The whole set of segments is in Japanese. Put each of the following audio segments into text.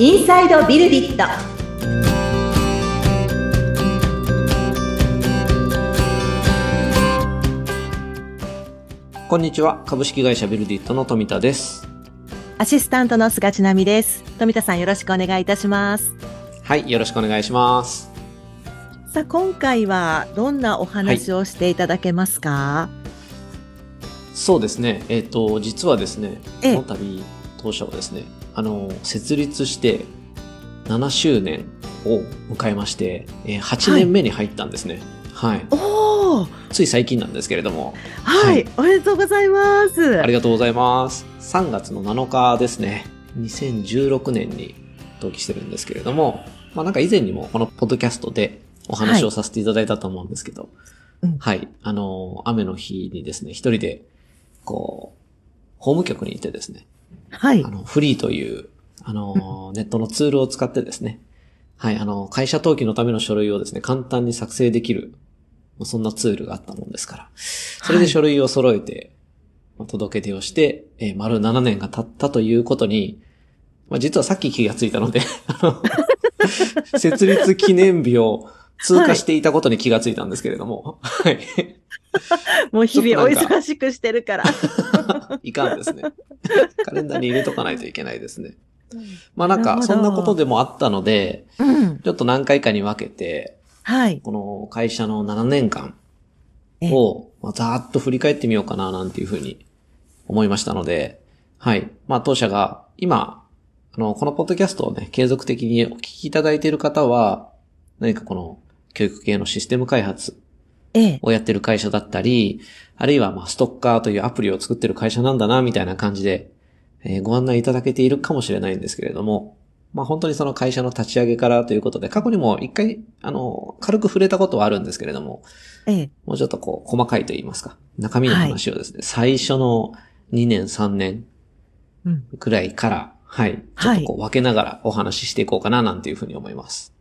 インサイドビルディットこんにちは。株式会社ビルディットの富田です。アシスタントの菅千奈美です富田さんよろしくお願いいたしますはい。よろしくお願いします。さあ今回はどんなお話をしていただけますか、そうですね。えっ、と、実はですね、ええこの度、当社はですね、あの、設立して7周年を迎えまして、えー8年目に入ったんですね。はい。おおつい最近なんですけれども、はい、はい。おめでとうございます。ありがとうございます。3月の7日ですね。2016年に登記してるんですけれども、まあなんか以前にもこのポッドキャストでお話をさせていただいたと思うんですけど、うん。はい。あの、雨の日にですね、一人で、こう、法務局にいてですね、はい。あの、フリーという、あの、ネットのツールを使ってですね、はい、あの、会社登記のための書類をですね、簡単に作成できる、まあそんなツールがあったもんですから、それで書類を揃えて、まあ届け出をして、えー丸7年が経ったということに、まあ、実はさっき気がついたので、あの 設立記念日を通過していたことに気がついたんですけれども、はい。もう日々お忙しくしてるから いかんですね。カレンダーに入れとかないといけないですね。まあなんか、そんなことでもあったので、うんちょっと何回かに分けて、はいこの会社の7年間えを、まあ、ざーっと振り返ってみようかな、なんていうふうに思いましたので、はい。まあ当社が今、あの、このポッドキャストをね、継続的にお聞きいただいている方は、何かこの教育系のシステム開発ええ。をやってる会社だったり、あるいはまあストッカーというアプリを作ってる会社なんだな、みたいな感じで、えーご案内いただけているかもしれないんですけれども、まあ本当にその会社の立ち上げからということで、過去にも一回、あの、軽く触れたことはあるんですけれども、ええ。もうちょっとこう、細かいと言いますか、中身の話をですね、最初の2年、3年うん。くらいから、はい、ちょっとこう分けながらお話ししていこうかな、なんていうふうに思います。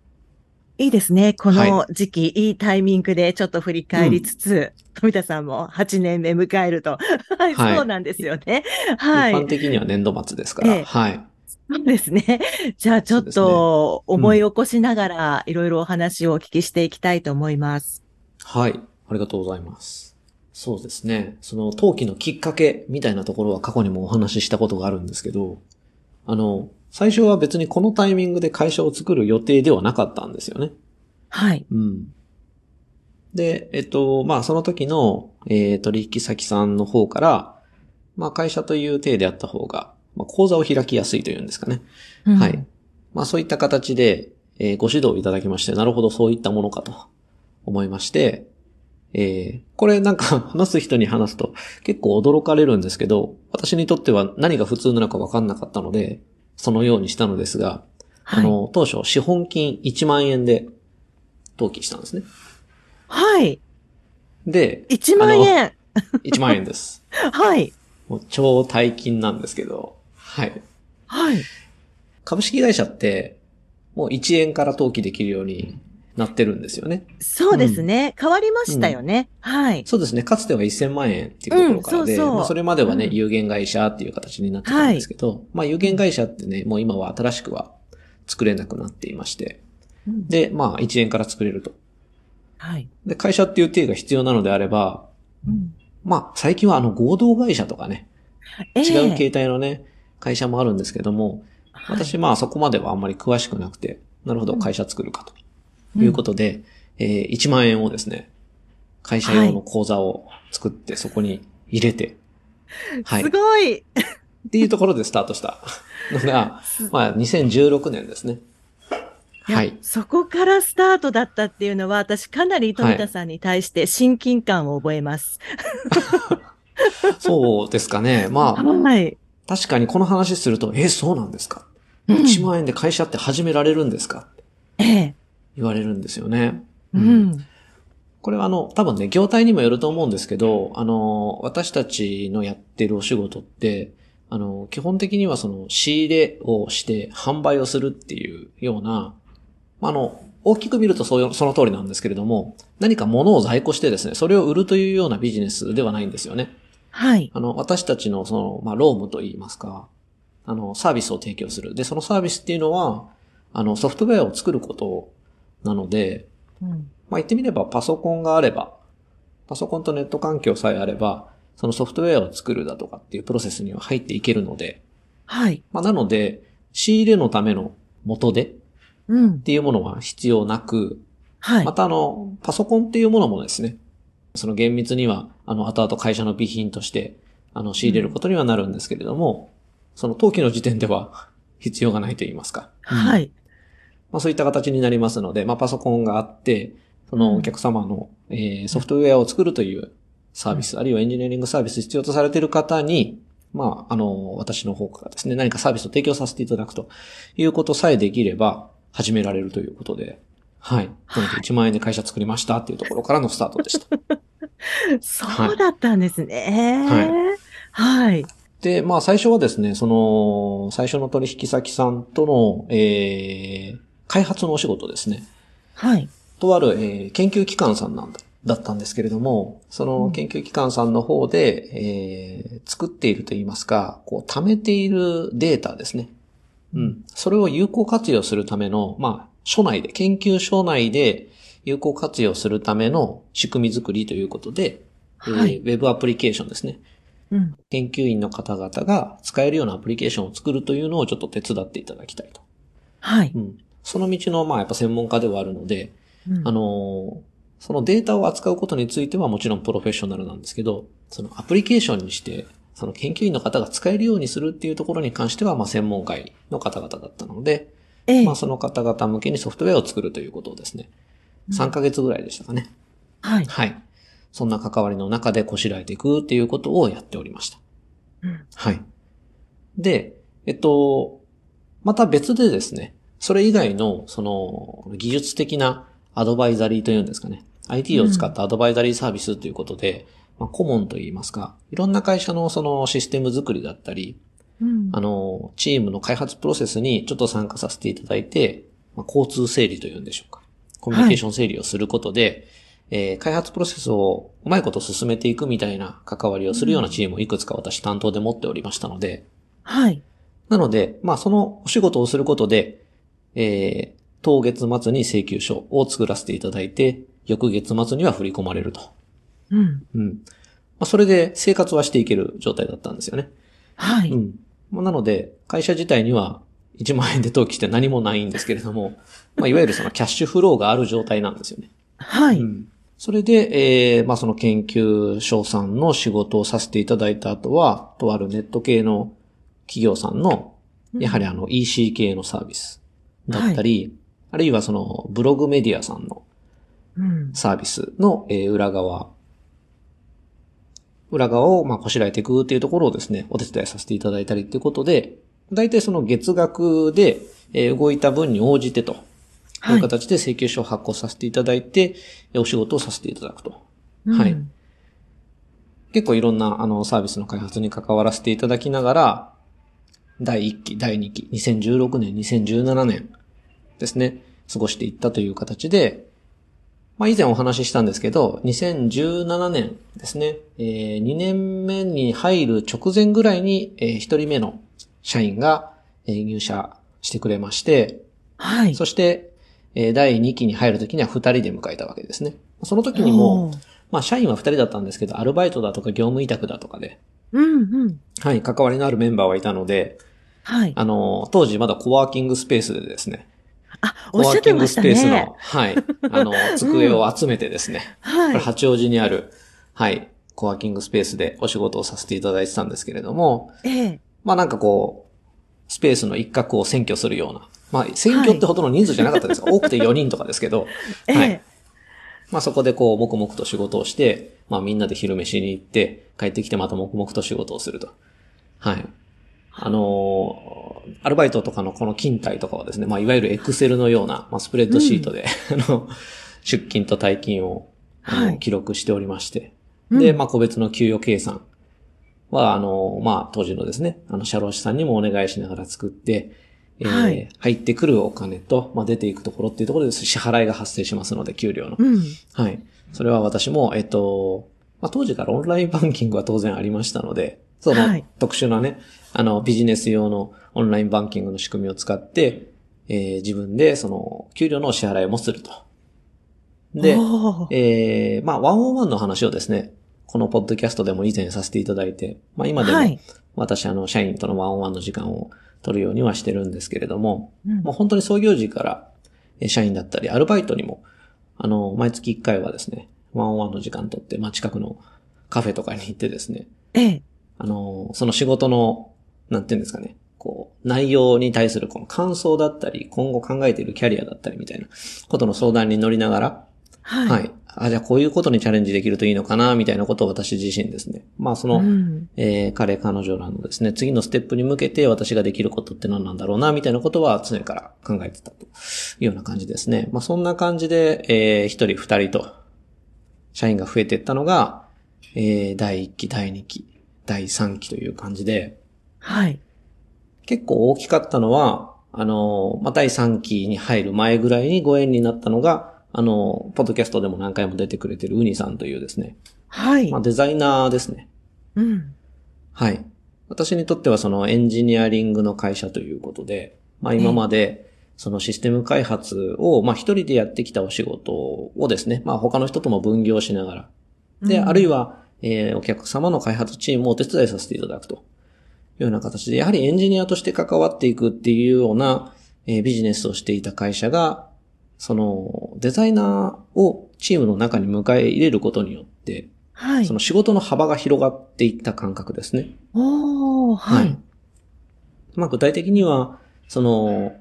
いいですね。このは時期、いいタイミングでちょっと振り返りつつ、富田さんも8年目迎えると。はい、はいそうなんですよね。はい。一般的には年度末ですから、ええはい。そうですね。じゃあちょっと思い起こしながら、いろいろお話をお聞きしていきたいと思います。はい。ありがとうございます。そうですね。その、登記のきっかけみたいなところは過去にもお話ししたことがあるんですけど、あの、最初は別にこのタイミングで会社を作る予定ではなかったんですよね。はい。うん。で、えっと、まあ、その時の、えー取引先さんの方から、まあ、会社という体であった方が、まあ、講座を開きやすいというんですかね。うんはい。。まあそういった形で、えーご指導いただきまして、なるほどそういったものかと思いまして、えーこれなんか 話す人に話すと結構驚かれるんですけど、私にとっては何が普通なのか分かんなかったので、そのようにしたのですが、はい。あの、当初資本金1万円で登記したんですね。はい。で、1万円。1 万円です。はい。もう超大金なんですけど、はい。はい。株式会社って、もう1円から登記できるようになってるんですよね。そうですね。変わりましたよね。はい。そうですね。かつては1000万円っていうところからで、まあ、それまではね、うん有限会社っていう形になってたんですけど、まあ有限会社ってね、もう今は新しくは作れなくなっていまして、うんで、まあ1円から作れると。はい。で、会社っていう定が必要なのであれば、うんまあ最近はあの合同会社とかね、ええ違う形態のね、会社もあるんですけども、はい私まあそこまではあんまり詳しくなくて、なるほど会社作るかとうんいうことで、えー1万円をですね、会社用の口座を作ってそこに入れて、はい。すごい。っていうところでスタートした のが、まあ、2016年ですね。はい。そこからスタートだったっていうのは、私かなり富田さんに対して親近感を覚えます。そうですかね。まあ、はい。確かにこの話すると、え、そうなんですか？うん ?1 万円で会社って始められるんですか？ええ。言われるんですよね。うん。これはあの、多分ね、業態にもよると思うんですけど、あの、私たちのやってるお仕事って、あの、基本的にはその仕入れをして販売をするっていうような、まああの、大きく見るとそうその通りなんですけれども、何か物を在庫してですね、それを売るというようなビジネスではないんですよね。はい。あの、私たちのその、まあ、ロームと言いますか、あの、サービスを提供する。で、そのサービスっていうのは、あの、ソフトウェアを作ることなので、うん。まあ、言ってみればパソコンがあれば、パソコンとネット環境さえあれば、そのソフトウェアを作るだとかっていうプロセスには入っていけるので、はい。まあ、なので、仕入れのための元手っうん。ていうものは必要なく、はいま。たあの、パソコンっていうものもですね、その厳密には、あの、後々会社の備品として、あの、仕入れることにはなるんですけれども、その登記の時点では必要がないと言いますか。はい。まあそういった形になりますので、まあパソコンがあって、そのお客様の、えーソフトウェアを作るというサービス、あるいはエンジニアリングサービス必要とされている方に、まあ、あの、私の方からですね、何かサービスを提供させていただくということさえできれば、始められるということで、はい。なので1万円で会社作りましたっていうところからのスタートでした。そうだったんですね。はい。で、まあ最初はですね、その、最初の取引先さんとの、えー、開発のお仕事ですね。はい。とある、えー研究機関さんなんだだったんですけれども、その研究機関さんの方で、えー作っていると言いますか、こう、貯めているデータですね。うん。それを有効活用するための、まあ、所内で、研究所内で有効活用するための仕組み作りということで、えーはいウェブアプリケーションですね。うん。研究員の方々が使えるようなアプリケーションを作るというのをちょっと手伝っていただきたいと。はい。うん。その道の、まあ、やっぱ専門家ではあるので、うんあのーそのデータを扱うことについてはもちろんプロフェッショナルなんですけど、そのアプリケーションにして、その研究員の方が使えるようにするっていうところに関しては、まあ専門会の方々だったので、ええまあその方々向けにソフトウェアを作るということをですね、3ヶ月ぐらいでしたかね。はい。はい。そんな関わりの中でこしらえていくっていうことをやっておりました。うんはい。で、えっと、また別でですね、それ以外の、その、技術的なアドバイザリーというんですかね。IT を使ったアドバイザリーサービスということで、まあ、顧問といいますか、いろんな会社のそのシステム作りだったり、うんあの、チームの開発プロセスにちょっと参加させていただいて、まあ、交通整理というんでしょうか。コミュニケーション整理をすることで、えー開発プロセスをうまいこと進めていくみたいな関わりをするようなチームをいくつか私担当で持っておりましたので、はい。なので、まあそのお仕事をすることで、えー当月末に請求書を作らせていただいて、翌月末には振り込まれると。うん。うん。まあそれで生活はしていける状態だったんですよね。はい。うん。まあなので、会社自体には1万円で登記して何もないんですけれども、まあいわゆるそのキャッシュフローがある状態なんですよね。はい。うんそれで、えー、まあその研究所さんの仕事をさせていただいた後は、とあるネット系の企業さんの、やはりあの EC 系のサービスだったり、あるいはそのブログメディアさんのうん。サービスの、えー裏側、裏側をまあこしらえていくっていうところをですね、お手伝いさせていただいたりっていうことで、大体その月額で、えー動いた分に応じてといはいう形で請求書を発行させていただいて、えーお仕事をさせていただくと。うんはい。結構いろんなあのサービスの開発に関わらせていただきながら、第1期、第2期、2016年、2017年ですね、過ごしていったという形で、まあ以前お話ししたんですけど、2017年ですね、えー2年目に入る直前ぐらいに、え1人目の社員が、えー入社してくれまして、はい。そして、えー第2期に入るときには2人で迎えたわけですね。その時にもまあ社員は2人だったんですけど、アルバイトだとか業務委託だとかで、うんうん。はい、関わりのあるメンバーはいたので、はい。あの、当時まだコワーキングスペースでですね、あ、コおっしゃってワーキングましたね。スペースの、はい、あの、机を集めてですね、こはい。れ八王子にある、はい、コワーキングスペースでお仕事をさせていただいてたんですけれども、ええ。まあなんかこう、スペースの一角を占拠するような、まあ占拠ってほどの人数じゃなかったです。多くて4人とかですけど、ええ。はい。まあそこでこう、黙々と仕事をして、まあみんなで昼飯に行って、帰ってきてまた黙々と仕事をすると。はい。あのーアルバイトとかのこの勤怠とかはですね、まあいわゆるエクセルのような、まあスプレッドシートで、あの、出勤と退勤を、はい記録しておりまして。うんで、まあ個別の給与計算は、あの、まあ当時のですね、あの、社労士さんにもお願いしながら作って、えーはい入ってくるお金と、まあ出ていくところっていうところで支払いが発生しますので、給料の。うん。はい。それは私も、えっと、まあ、当時からオンラインバンキングは当然ありましたので、そのはい特殊なね、あの、ビジネス用のオンラインバンキングの仕組みを使って、えー自分でその、給料の支払いもすると。で、えーまあ、ワンオンワンの話をですね、このポッドキャストでも以前させていただいて、まあ今でも、はい。私あの、社員とのワンオンワンの時間を取るようにはしてるんですけれども、うんもう本当に創業時から、えー社員だったり、アルバイトにも、あの、毎月1回はですね、ワンオンワンの時間取って、まあ近くのカフェとかに行ってですね、ええ。あの、その仕事の、なんていうんですかね、こう、内容に対するこの感想だったり、今後考えているキャリアだったりみたいなことの相談に乗りながら、はい。はい。あ、じゃあこういうことにチャレンジできるといいのかな、みたいなことを私自身ですね。まあその、うんえー彼、彼女らのですね、次のステップに向けて私ができることって何なんだろうな、みたいなことは常から考えてたというような感じですね。まあそんな感じで、えー一人二人と、社員が増えていったのが、えー第1期、第2期、第3期という感じで、はい。結構大きかったのは、あの、まあ、第3期に入る前ぐらいにご縁になったのが、あの、ポッドキャストでも何回も出てくれてるウニさんというですね、はいまあ、。デザイナーですね。うん。はい。私にとってはそのエンジニアリングの会社ということで、まあ今までそのシステム開発をまあ一人でやってきたお仕事をですね、まあ他の人とも分業しながら、で、うんあるいは、えーお客様の開発チームをお手伝いさせていただくとような形で、やはりエンジニアとして関わっていくっていうような、えービジネスをしていた会社が、そのデザイナーをチームの中に迎え入れることによって、はいそ。の仕事の幅が広がっていった感覚ですね。おー、はい。まあ具体的には、その、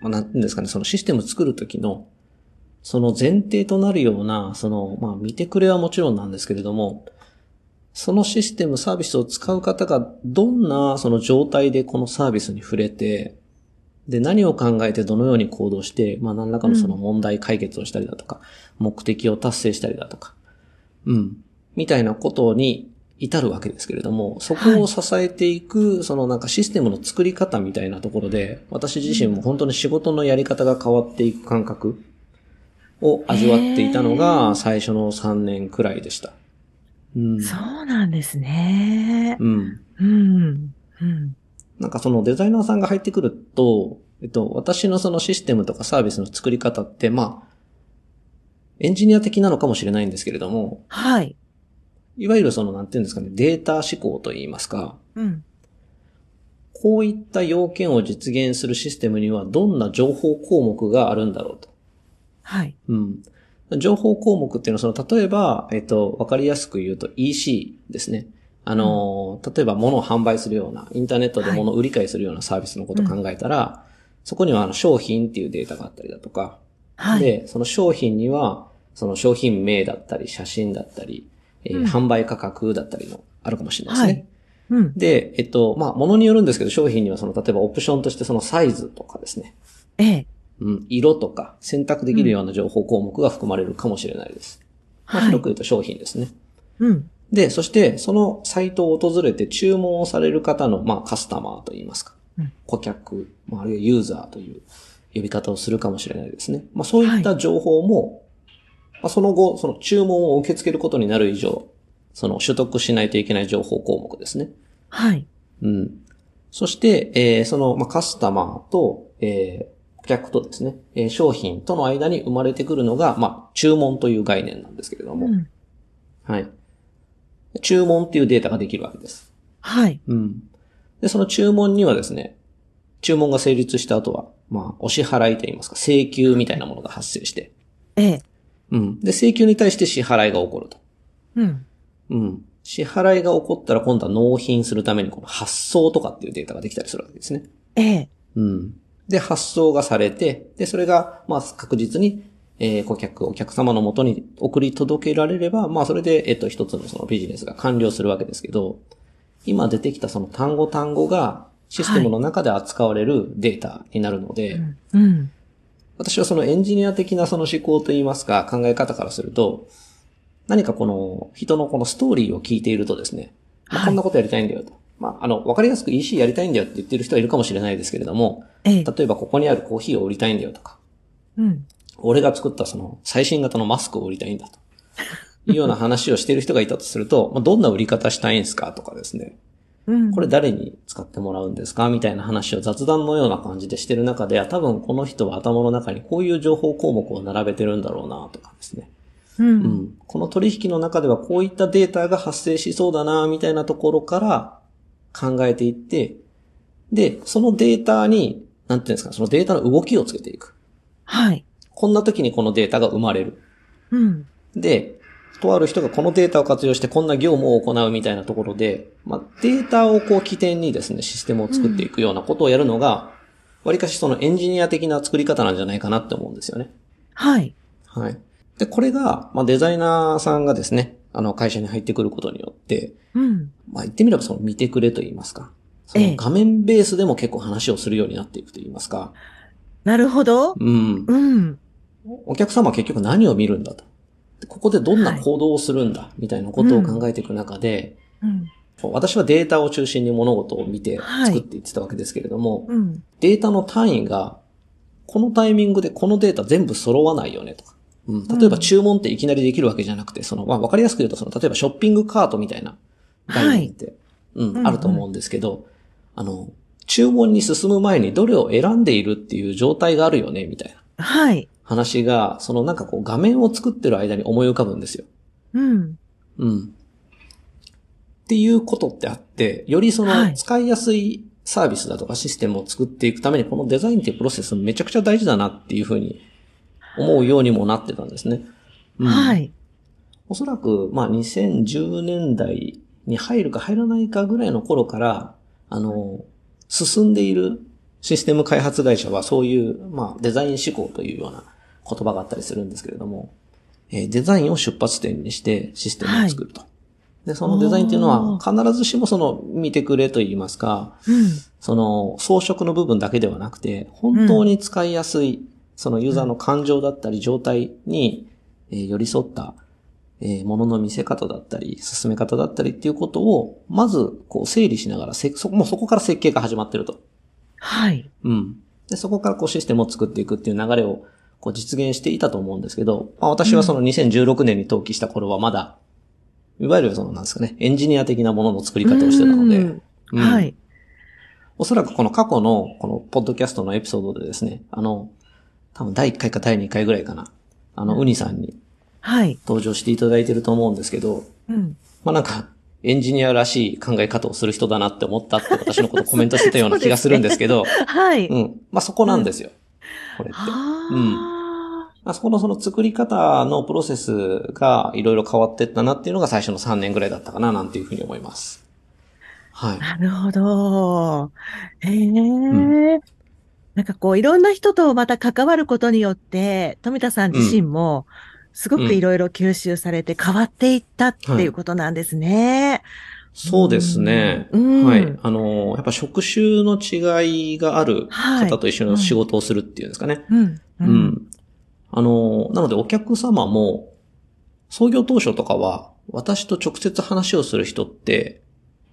まあなんていうんですかね、そのシステム作るときの、その前提となるような、その、まあ見てくれはもちろんなんですけれども、そのシステム、サービスを使う方がどんなその状態でこのサービスに触れて、で、何を考えてどのように行動して、まあ何らかのその問題解決をしたりだとか、目的を達成したりだとか、うん、みたいなことに至るわけですけれども、そこを支えていく、そのなんかシステムの作り方みたいなところで、私自身も本当に仕事のやり方が変わっていく感覚を味わっていたのが最初の3年くらいでした。うん。そうなんですね。うん。うん。うん。なんかそのデザイナーさんが入ってくると、えっと、私のそのシステムとかサービスの作り方って、まあ、エンジニア的なのかもしれないんですけれども、はい。いわゆるその、なんていうんですかね、データ思考といいますか、うん。こういった要件を実現するシステムにはどんな情報項目があるんだろうと。はい。うん。情報項目っていうのは、その、例えば、えっと、わかりやすく言うと EC ですね。あの、例えば物を販売するような、インターネットで物を売り買いするようなサービスのことを考えたら、そこにはあの商品っていうデータがあったりだとか、はい。で、その商品には、その商品名だったり、写真だったり、えーうん販売価格だったりの、あるかもしれないですね。はいうん。で、えっと、まあ、ものによるんですけど、商品にはその、例えばオプションとしてそのサイズとかですね。ええ。うん、色とか選択できるような情報項目が含まれるかもしれないです。まあ、はい広く言うと商品ですね。うん。で、そして、そのサイトを訪れて注文をされる方の、まあ、カスタマーといいますか、うん顧客、まあ、あるいはユーザーという呼び方をするかもしれないですね。まあ、そういった情報も、まあ、その後、その注文を受け付けることになる以上、その取得しないといけない情報項目ですね。はい。うん。そして、えーその、まあ、カスタマーと、えー顧客とですね、えー商品との間に生まれてくるのが、まあ、注文という概念なんですけれども、うん。はい。注文っていうデータができるわけです。はい。うん。で、その注文にはですね、注文が成立した後は、まあ、お支払いといいますか、請求みたいなものが発生して、ええ。うん。で、請求に対して支払いが起こると。うん。うん。支払いが起こったら今度は納品するためにこの発送とかっていうデータができたりするわけですね。ええ。うん。で、発送がされて、で、それが、まあ、確実に、えー顧客、お客様のもとに送り届けられれば、まあ、それで、えっと、一つのそのビジネスが完了するわけですけど、今出てきたその単語単語が、システムの中で扱われるデータになるので、うん。うん。私はそのエンジニア的なその思考といいますか、考え方からすると、何かこの人のこのストーリーを聞いているとですね、まあはいこんなことやりたいんだよと。まあ、あの、わかりやすく EC やりたいんだよって言ってる人はいるかもしれないですけれども、ええ。例えばここにあるコーヒーを売りたいんだよとか、うん。俺が作ったその最新型のマスクを売りたいんだと。いうような話をしている人がいたとすると、まあ、どんな売り方したいんですかとかですね。うんこれ誰に使ってもらうんですかみたいな話を雑談のような感じでしてる中で、多分この人は頭の中にこういう情報項目を並べてるんだろうなとかですね。うん。うん。この取引の中ではこういったデータが発生しそうだなみたいなところから考えていって、で、そのデータに、なんていうんですか、そのデータの動きをつけていく。はい。こんな時にこのデータが生まれる。うん。で、とある人がこのデータを活用してこんな業務を行うみたいなところで、まあ、データをこう起点にですね、システムを作っていくようなことをやるのが、わりかしそのエンジニア的な作り方なんじゃないかなって思うんですよね。はい。はい。で、これが、まあ、デザイナーさんがですね、あの、会社に入ってくることによって、うん。まあ、言ってみればその見てくれと言いますか。そええの画面ベースでも結構話をするようになっていくと言いますか。なるほど。うん。うん。お客様は結局何を見るんだと。でここでどんな行動をするんだ、みたいなことを考えていく中で、うん。私はデータを中心に物事を見てはい作っていってたわけですけれども、うん。データの単位が、このタイミングでこのデータ全部揃わないよねとか。うん、例えば注文っていきなりできるわけじゃなくて、その、まあ、わかりやすく言うと、その、例えばショッピングカートみたいな概念って、うん、うんうんあると思うんですけど、あの、注文に進む前にどれを選んでいるっていう状態があるよね、みたいなはい。話が、そのなんかこう画面を作ってる間に思い浮かぶんですよ。うん。うん。っていうことってあって、よりそのはい使いやすいサービスだとかシステムを作っていくために、このデザインっていうプロセスめちゃくちゃ大事だなっていうふうに思うようにもなってたんですね。うんはい。おそらく、まあ、2010年代に入るか入らないかぐらいの頃から、あの、進んでいるシステム開発会社はそういう、まあ、デザイン思考というような言葉があったりするんですけれども、えーデザインを出発点にしてシステムを作ると。で、そのデザインっていうのは必ずしもその見てくれと言いますか、うん。その装飾の部分だけではなくて、本当に使いやすい、そのユーザーの感情だったり状態に、えー寄り添った、えーものの見せ方だったり、進め方だったりっていうことを、まず、こう整理しながら、せそ、もうそこから設計が始まってると。はい。うん。で、そこからこうシステムを作っていくっていう流れを、こう実現していたと思うんですけど、まあ私はその2016年に登記した頃はまだ、いわゆるそのなんですかね、エンジニア的なものの作り方をしてたので、うんうんはい。おそらくこの過去のこのポッドキャストのエピソードでですね、あの、多分第1回か第2回ぐらいかな。あの、ウニさんにはい。登場していただいてると思うんですけど、うん。まあなんか、エンジニアらしい考え方をする人だなって思ったって私のことコメントしてたような気がするんですけど、はい。うん。まあそこなんですよ。これって。あまあそこのその作り方のプロセスがいろいろ変わってったなっていうのが最初の3年ぐらいだったかななんていうふうに思います。はいあ。。なるほど。へえ。んなんかこう、いろんな人とまた関わることによって、富田さん自身も、すごくいろいろ吸収されて変わっていったっていうことなんですね。そうですね。うんはい。あの、やっぱ職種の違いがあるはい方と一緒に仕事をするっていうんですかね。うん。ううん。あの、なのでお客様も、創業当初とかは、私と直接話をする人って、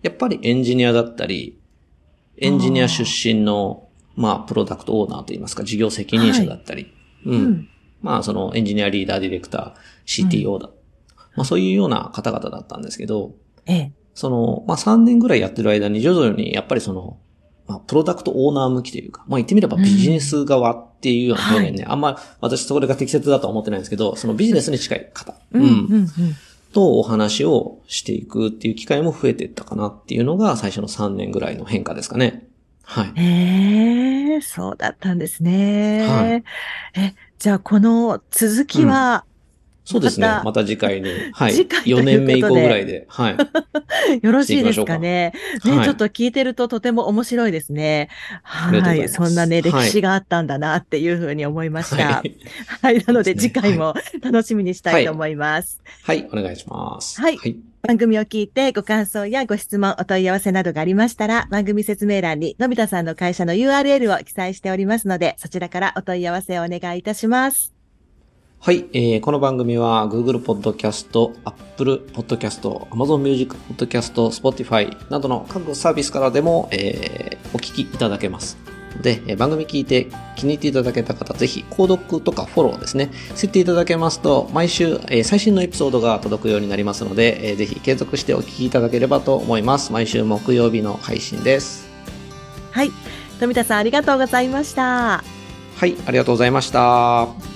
やっぱりエンジニアだったり、エンジニア出身の、まあ、プロダクトオーナーといいますか、事業責任者だったり、う。うんん。まあ、そのエンジニアリーダー、ディレクター、CTO だ。まあ、そういうような方々だったんですけど、ええ。その、まあ、3年ぐらいやってる間に徐々にやっぱりその、まあ、プロダクトオーナー向きというか、まあ、言ってみればビジネス側っていうような表現ね、あんま私それが適切だとは思ってないんですけど、そのビジネスに近い方、うん。うん。うん。とお話をしていくっていう機会も増えていったかなっていうのが最初の3年ぐらいの変化ですかね。はい。へえ、そうだったんですね。はいえ、じゃあこの続きは、そうですね。またまた次回に。はい。次回ということで4年目以降ぐらいで。はい。よろしいですかね。ね、はいちょっと聞いてるととても面白いですね。はい。いそんなね、歴はい史があったんだなっていうふうに思いました。ははい。い。なので次回も楽しみにしたいと思います。はい。お願いします。はいはい。番組を聞いてご感想やご質問、お問い合わせなどがありましたら、番組説明欄にのび太さんの会社の URL を記載しておりますので、そちらからお問い合わせをお願いいたします。はい、えーこの番組は Google Podcast、Apple Podcast、Amazon Music Podcast、Spotify などの各サービスからでも、えーお聞きいただけます。で、え番組聞いて気に入っていただけた方、ぜひ、購読とかフォローですね、設定いただけますと、毎週、え最新のエピソードが届くようになりますので、えぜひ継続してお聞きいただければと思います。毎週木曜日の配信です。はい。富田さん、ありがとうございました。はい、ありがとうございました。